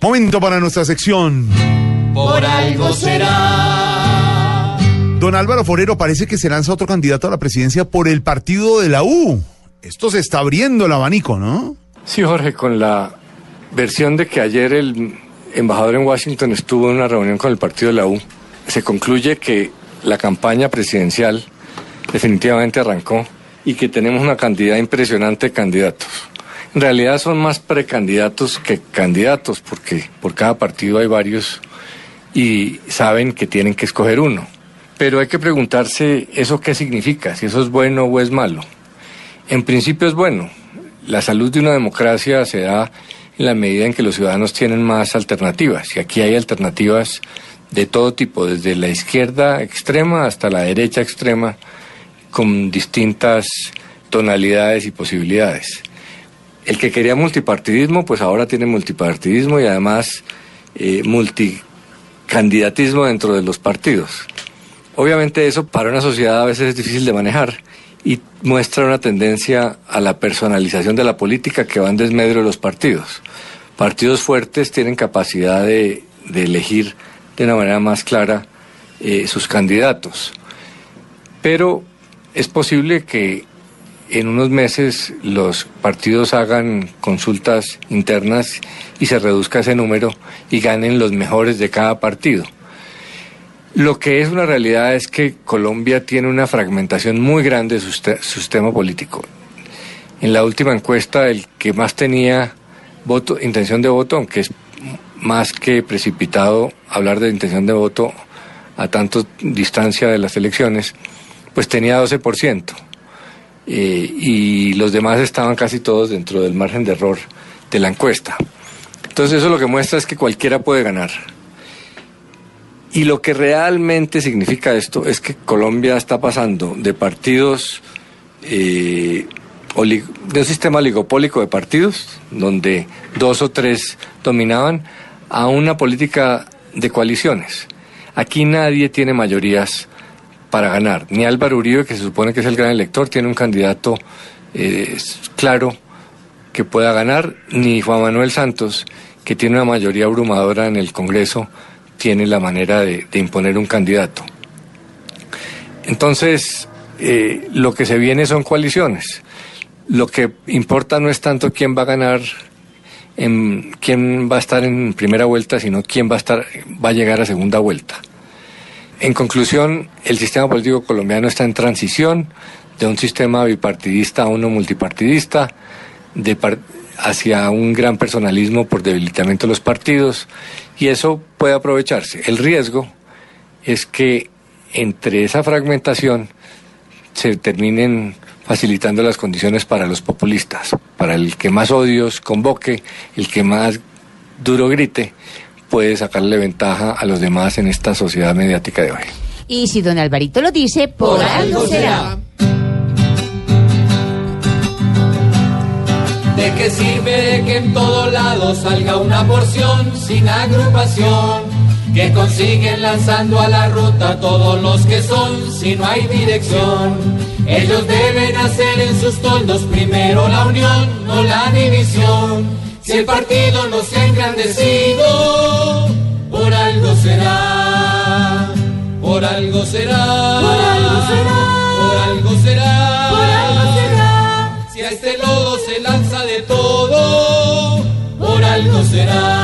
Momento para nuestra sección. Por algo será. Don Álvaro Forero parece que se lanza otro candidato a la presidencia por el partido de la U. Esto se está abriendo el abanico, ¿no? Sí, Jorge, con la versión de que ayer el embajador en Washington estuvo en una reunión con el partido de la U, se concluye que la campaña presidencial definitivamente arrancó y que tenemos una cantidad impresionante de candidatos. En realidad son más precandidatos que candidatos, porque por cada partido hay varios y saben que tienen que escoger uno. Pero hay que preguntarse eso qué significa, si eso es bueno o es malo. En principio es bueno. La salud de una democracia se da en la medida en que los ciudadanos tienen más alternativas. Y aquí hay alternativas de todo tipo, desde la izquierda extrema hasta la derecha extrema, con distintas tonalidades y posibilidades. El que quería multipartidismo, pues ahora tiene multipartidismo y además eh, multicandidatismo dentro de los partidos. Obviamente eso para una sociedad a veces es difícil de manejar y muestra una tendencia a la personalización de la política que va en desmedro de los partidos. Partidos fuertes tienen capacidad de, elegir de una manera más clara eh, sus candidatos. Pero es posible que en unos meses los partidos hagan consultas internas y se reduzca ese número y ganen los mejores de cada partido. Lo que es una realidad es que Colombia tiene una fragmentación muy grande de su, sistema político. En la última encuesta, el que más tenía voto, intención de voto, aunque es más que precipitado hablar de intención de voto a tanto distancia de las elecciones, pues tenía 12%. Eh, y los demás estaban casi todos dentro del margen de error de la encuesta. Entonces eso lo que muestra es que cualquiera puede ganar. Y lo que realmente significa esto es que Colombia está pasando de partidos, eh, de un sistema oligopólico de partidos, donde dos o tres dominaban, a una política de coaliciones. Aquí nadie tiene mayorías para ganar. Ni Álvaro Uribe, que se supone que es el gran elector, tiene un candidato eh, claro que pueda ganar, ni Juan Manuel Santos, que tiene una mayoría abrumadora en el Congreso, tiene la manera de, imponer un candidato. Entonces, eh, lo que se viene son coaliciones. Lo que importa no es tanto quién va a ganar, en, quién va a estar en primera vuelta, sino quién va a estar, va a llegar a segunda vuelta. En conclusión, el sistema político colombiano está en transición de un sistema bipartidista a uno multipartidista, de hacia un gran personalismo por debilitamiento de los partidos, y eso puede aprovecharse. El riesgo es que entre esa fragmentación se terminen facilitando las condiciones para los populistas, para el que más odios convoque, el que más duro grite, puede sacarle ventaja a los demás en esta sociedad mediática de hoy. Y si don Alvarito lo dice, por, algo será. ¿De qué sirve que en todo lado salga una porción sin agrupación? Que consiguen lanzando a la ruta todos los que son si no hay dirección. Ellos deben hacer en sus toldos primero la unión, no la división. Si el partido no se ha engrandecido, por algo será, por algo será, por algo será, por algo será, por algo será. Si a este lodo se lanza de todo, por algo será.